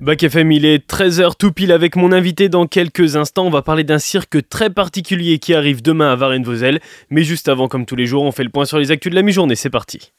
Bac FM, il est 13h tout pile avec mon invité dans quelques instants. On va parler d'un cirque très particulier qui arrive demain à Varennes-Vauzelles. Mais juste avant, comme tous les jours, on fait le point sur les actus de la mi-journée. C'est parti.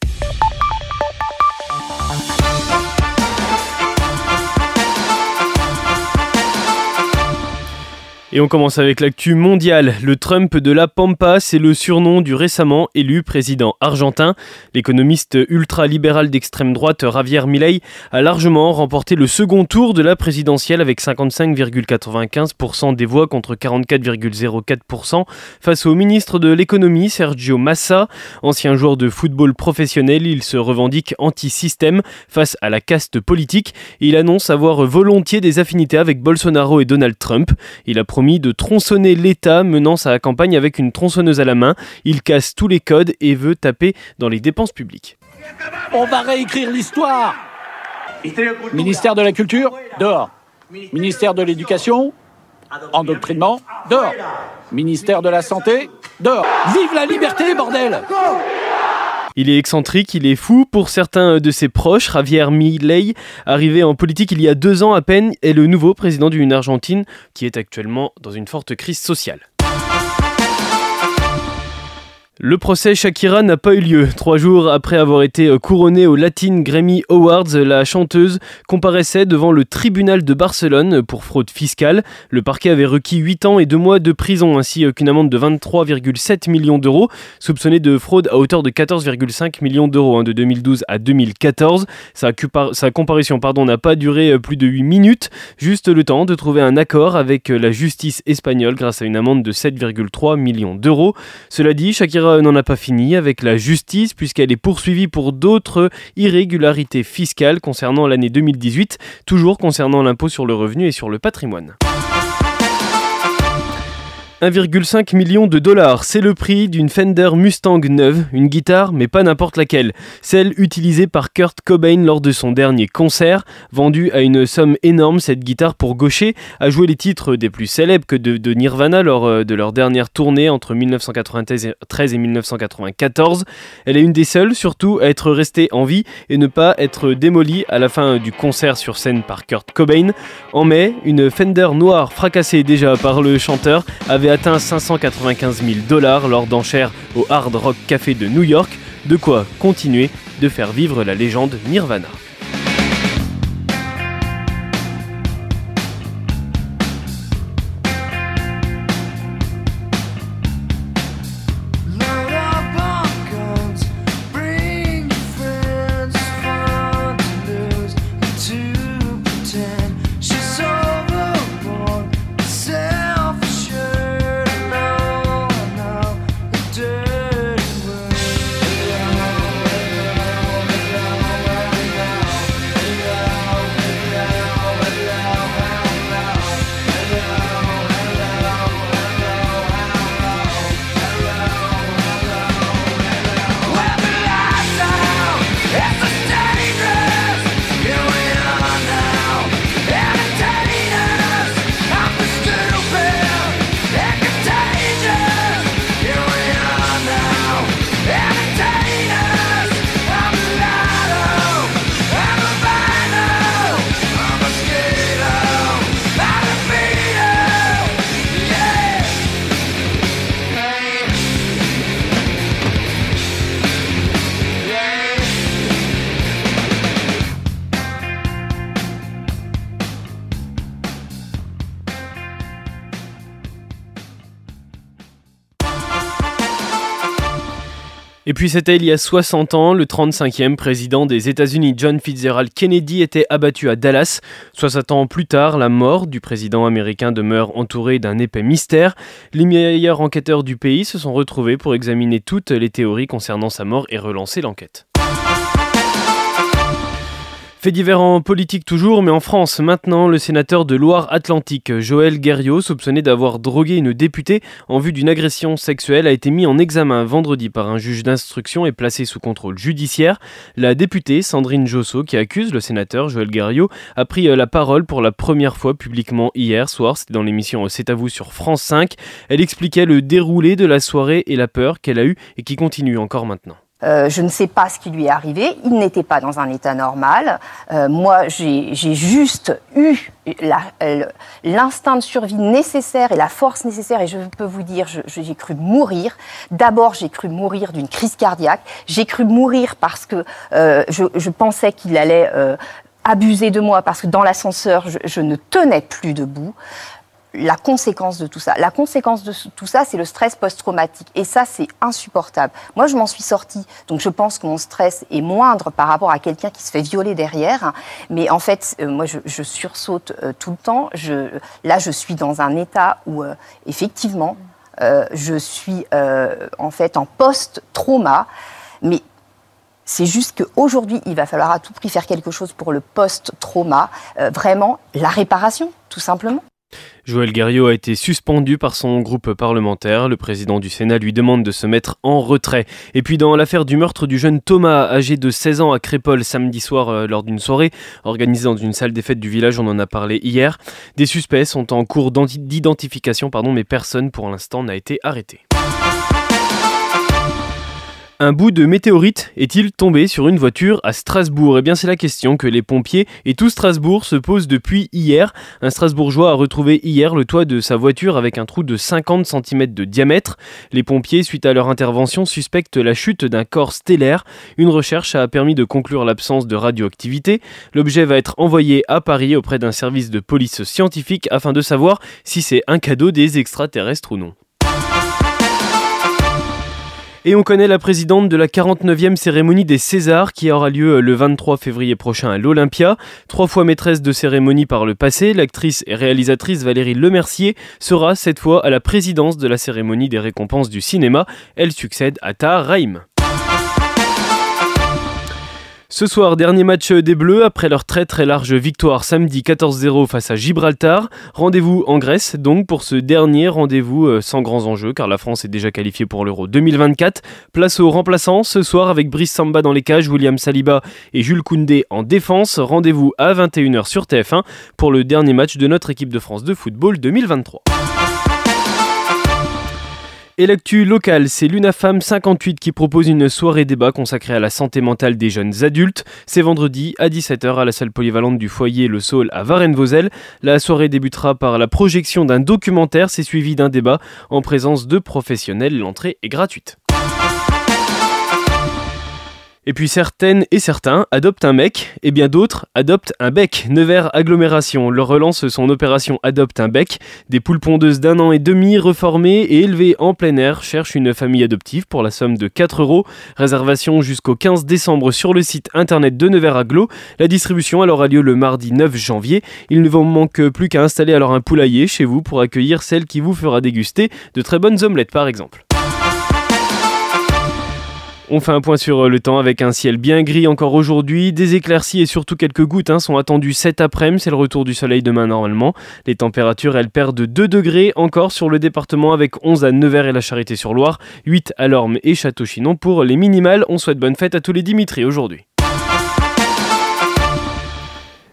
Et on commence avec l'actu mondiale. Le Trump de la Pampa, c'est le surnom du récemment élu président argentin. L'économiste ultra-libéral d'extrême droite Javier Milei a largement remporté le second tour de la présidentielle avec 55,95% des voix contre 44,04% face au ministre de l'économie Sergio Massa. Ancien joueur de football professionnel, il se revendique anti-système face à la caste politique. Il annonce avoir volontiers des affinités avec Bolsonaro et Donald Trump. Il a de tronçonner l'État menant sa campagne avec une tronçonneuse à la main. Il casse tous les codes et veut taper dans les dépenses publiques. On va réécrire l'histoire. Ministère de la Culture, dehors. Ministère de l'Éducation, endoctrinement, dehors. Ministère de la Santé, dehors. Vive la liberté, bordel il est excentrique, il est fou. Pour certains de ses proches, Javier Milei, arrivé en politique il y a deux ans à peine, est le nouveau président d'une Argentine qui est actuellement dans une forte crise sociale. Le procès Shakira n'a pas eu lieu. Trois jours après avoir été euh, couronnée au Latin Grammy Awards, la chanteuse comparaissait devant le tribunal de Barcelone pour fraude fiscale. Le parquet avait requis 8 ans et 2 mois de prison ainsi euh, qu'une amende de 23,7 millions d'euros, soupçonnée de fraude à hauteur de 14,5 millions d'euros hein, de 2012 à 2014. Sa, sa comparution n'a pas duré euh, plus de 8 minutes, juste le temps de trouver un accord avec la justice espagnole grâce à une amende de 7,3 millions d'euros. Cela dit, Shakira n'en a pas fini avec la justice puisqu'elle est poursuivie pour d'autres irrégularités fiscales concernant l'année 2018, toujours concernant l'impôt sur le revenu et sur le patrimoine. 1,5 million de dollars, c'est le prix d'une Fender Mustang neuve, une guitare mais pas n'importe laquelle, celle utilisée par Kurt Cobain lors de son dernier concert. Vendue à une somme énorme, cette guitare pour gaucher a joué les titres des plus célèbres que de, Nirvana lors euh, de leur dernière tournée entre 1993 et 1994. Elle est une des seules surtout à être restée en vie et ne pas être démolie à la fin du concert sur scène par Kurt Cobain. En mai, une Fender noire fracassée déjà par le chanteur avait atteint 595 000 dollars lors d'enchères au Hard Rock Café de New York, de quoi continuer de faire vivre la légende Nirvana. Et puis c'était il y a 60 ans, le 35e président des États-Unis John Fitzgerald Kennedy était abattu à Dallas. 60 ans plus tard, la mort du président américain demeure entourée d'un épais mystère. Les meilleurs enquêteurs du pays se sont retrouvés pour examiner toutes les théories concernant sa mort et relancer l'enquête. Fait divers en politique toujours, mais en France maintenant, le sénateur de Loire-Atlantique, Joël Guerriot, soupçonné d'avoir drogué une députée en vue d'une agression sexuelle, a été mis en examen vendredi par un juge d'instruction et placé sous contrôle judiciaire. La députée Sandrine Josso, qui accuse le sénateur Joël Guerriot, a pris euh, la parole pour la première fois publiquement hier soir. C'était dans l'émission C'est à vous sur France 5. Elle expliquait le déroulé de la soirée et la peur qu'elle a eue et qui continue encore maintenant. Euh, je ne sais pas ce qui lui est arrivé. Il n'était pas dans un état normal. Euh, moi, j'ai juste eu l'instinct de survie nécessaire et la force nécessaire. Et je peux vous dire, j'ai cru mourir. D'abord, j'ai cru mourir d'une crise cardiaque. J'ai cru mourir parce que euh, je, pensais qu'il allait abuser de moi parce que dans l'ascenseur, je, ne tenais plus debout la conséquence de tout ça. La conséquence de tout ça, c'est le stress post-traumatique. Et ça, c'est insupportable. Moi, je m'en suis sortie. Donc, je pense que mon stress est moindre par rapport à quelqu'un qui se fait violer derrière. Mais en fait, euh, moi, je, sursaute euh, tout le temps. Je, là, je suis dans un état où, euh, effectivement, je suis en fait en post-trauma. Mais c'est juste qu'aujourd'hui, il va falloir à tout prix faire quelque chose pour le post-trauma. vraiment, la réparation, tout simplement. Joël Guerriot a été suspendu par son groupe parlementaire. Le président du Sénat lui demande de se mettre en retrait. Et puis dans l'affaire du meurtre du jeune Thomas, âgé de 16 ans à Crépol samedi soir euh, lors d'une soirée organisée dans une salle des fêtes du village, on en a parlé hier. Des suspects sont en cours d'identification, mais personne pour l'instant n'a été arrêté. Un bout de météorite est-il tombé sur une voiture à Strasbourg? Eh bien c'est la question que les pompiers et tout Strasbourg se posent depuis hier. Un Strasbourgeois a retrouvé hier le toit de sa voiture avec un trou de 50 cm de diamètre. Les pompiers, suite à leur intervention, suspectent la chute d'un corps stellaire. Une recherche a permis de conclure l'absence de radioactivité. L'objet va être envoyé à Paris auprès d'un service de police scientifique afin de savoir si c'est un cadeau des extraterrestres ou non. Et on connaît la présidente de la 49e cérémonie des Césars qui aura lieu euh, le 23 février prochain à l'Olympia. Trois fois maîtresse de cérémonie par le passé, l'actrice et réalisatrice Valérie Lemercier sera cette fois à la présidence de la cérémonie des récompenses du cinéma. Elle succède à Tahar Rahim. Ce soir, dernier match des Bleus après leur très très large victoire samedi 14-0 face à Gibraltar. Rendez-vous en Grèce donc pour ce dernier rendez-vous euh, sans grands enjeux car la France est déjà qualifiée pour l'Euro 2024. Place aux remplaçants ce soir avec Brice Samba dans les cages, William Saliba et Jules Koundé en défense. Rendez-vous à 21h sur TF1 pour le dernier match de notre équipe de France de football 2023. Et l'actu locale, c'est l'UNAFAM 58 qui propose une soirée débat consacrée à la santé mentale des jeunes adultes. C'est vendredi à 17h à la salle polyvalente du foyer Le Saul à Varennes-Vauzelles. La soirée débutera par la projection d'un documentaire, c'est suivi d'un débat en présence de professionnels. L'entrée est gratuite. Et puis certaines et certains adoptent un mec, et bien d'autres adoptent un bec. Nevers Agglomération leur relance son opération Adopte un bec. Des poules pondeuses d'un an et demi reformées et élevées en plein air cherchent une famille adoptive pour la somme de 4 euros. Réservation jusqu'au 15 décembre sur le site internet de Nevers Aglo. La distribution alors a lieu le mardi 9 janvier. Il ne vous manque plus qu'à installer alors un poulailler chez vous pour accueillir celle qui vous fera déguster de très bonnes omelettes par exemple. On fait un point sur euh, le temps avec un ciel bien gris encore aujourd'hui. Des éclaircies et surtout quelques gouttes hein, sont attendues cet après-midi. C'est le retour du soleil demain normalement. Les températures, elles perdent 2 degrés encore sur le département avec 11 à Nevers et la Charité-sur-Loire, 8 à Lorme et Château-Chinon. Pour les minimales, on souhaite bonne fête à tous les Dimitri aujourd'hui.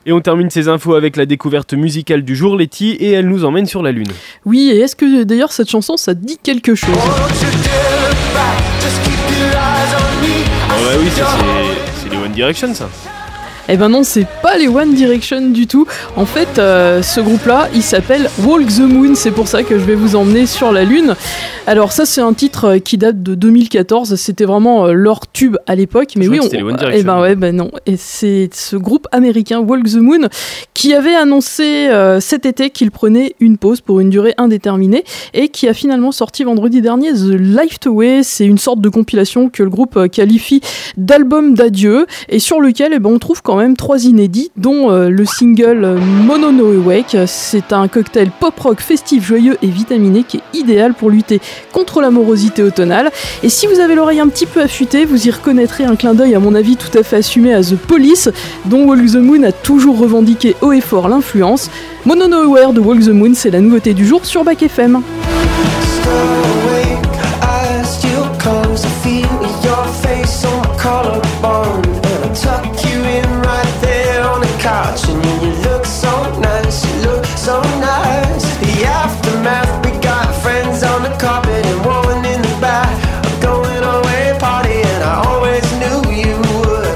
Et on termine ces infos avec la découverte musicale du jour, Letty, et elle nous emmène sur la Lune. Oui, et est-ce que d'ailleurs cette chanson, ça dit quelque chose? Oui, c'est les One Direction ça. Eh ben non, c'est pas les One Direction du tout. En fait, euh, ce groupe-là, il s'appelle Walk the Moon. C'est pour ça que je vais vous emmener sur la Lune. Alors ça, c'est un titre euh, qui date de 2014. C'était vraiment euh, leur tube à l'époque. Mais oui, on... les One Direction. Eh ben ouais, ben non. Et c'est ce groupe américain Walk the Moon qui avait annoncé cet été qu'il prenait une pause pour une durée indéterminée et qui a finalement sorti vendredi dernier The Life Away. C'est une sorte de compilation que le groupe qualifie d'album d'adieu et sur lequel eh ben, on trouve quand même trois inédits, dont euh, le single Mono No Wake. C'est un cocktail pop-rock festif, joyeux et vitaminé qui est idéal pour lutter contre l'amorosité automnale. Et si vous avez l'oreille un petit peu affûtée, vous y reconnaîtrez un clin d'œil, à mon avis, tout à fait assumé à The Police, dont Walk the Moon a toujours revendiqué haut et fort l'influence. Mono Nowhere de Walk the Moon, c'est la nouveauté du jour sur Back FM. so nice. The aftermath, we got friends on the carpet and one in the back. I'm going away party, and I always knew you would.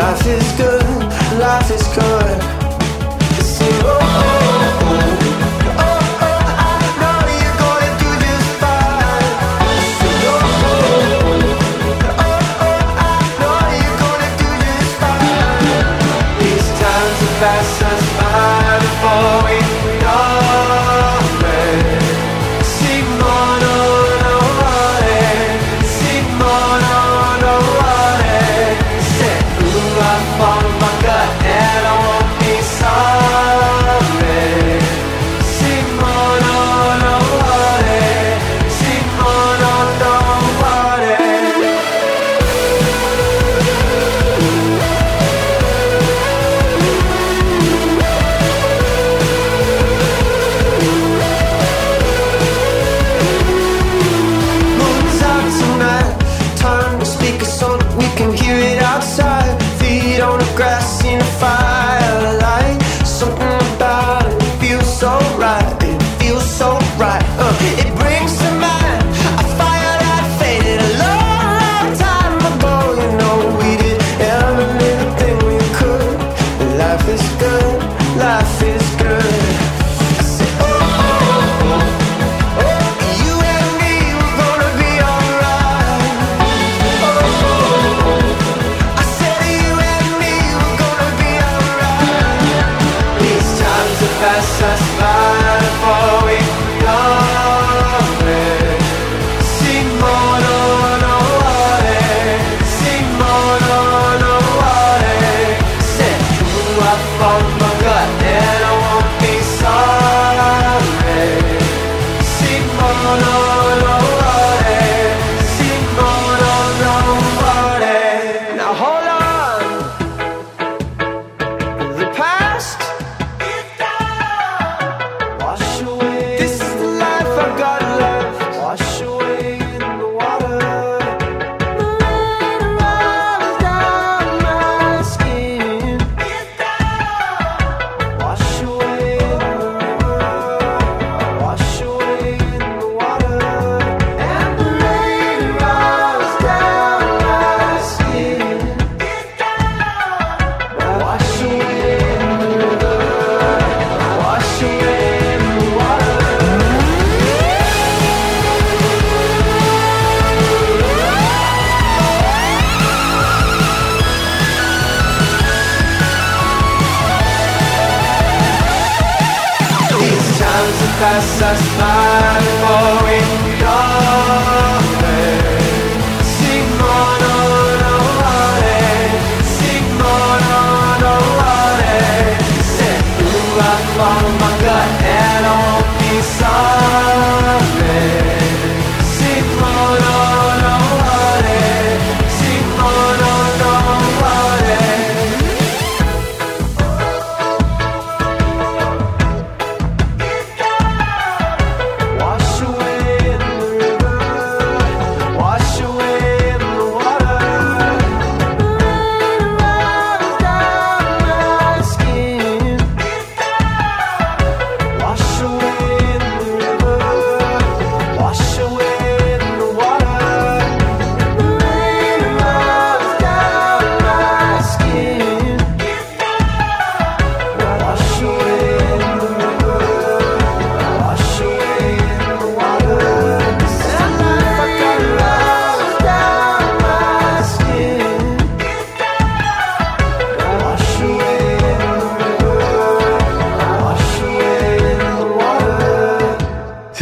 Life is good, life is good. Sing, oh, oh, oh. oh, oh, oh fast.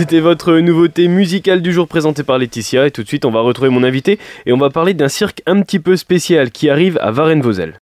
C'était votre nouveauté musicale du jour présentée par Laetitia et tout de suite on va retrouver mon invité et on va parler d'un cirque un petit peu spécial qui arrive à Varennes-Vauzelles.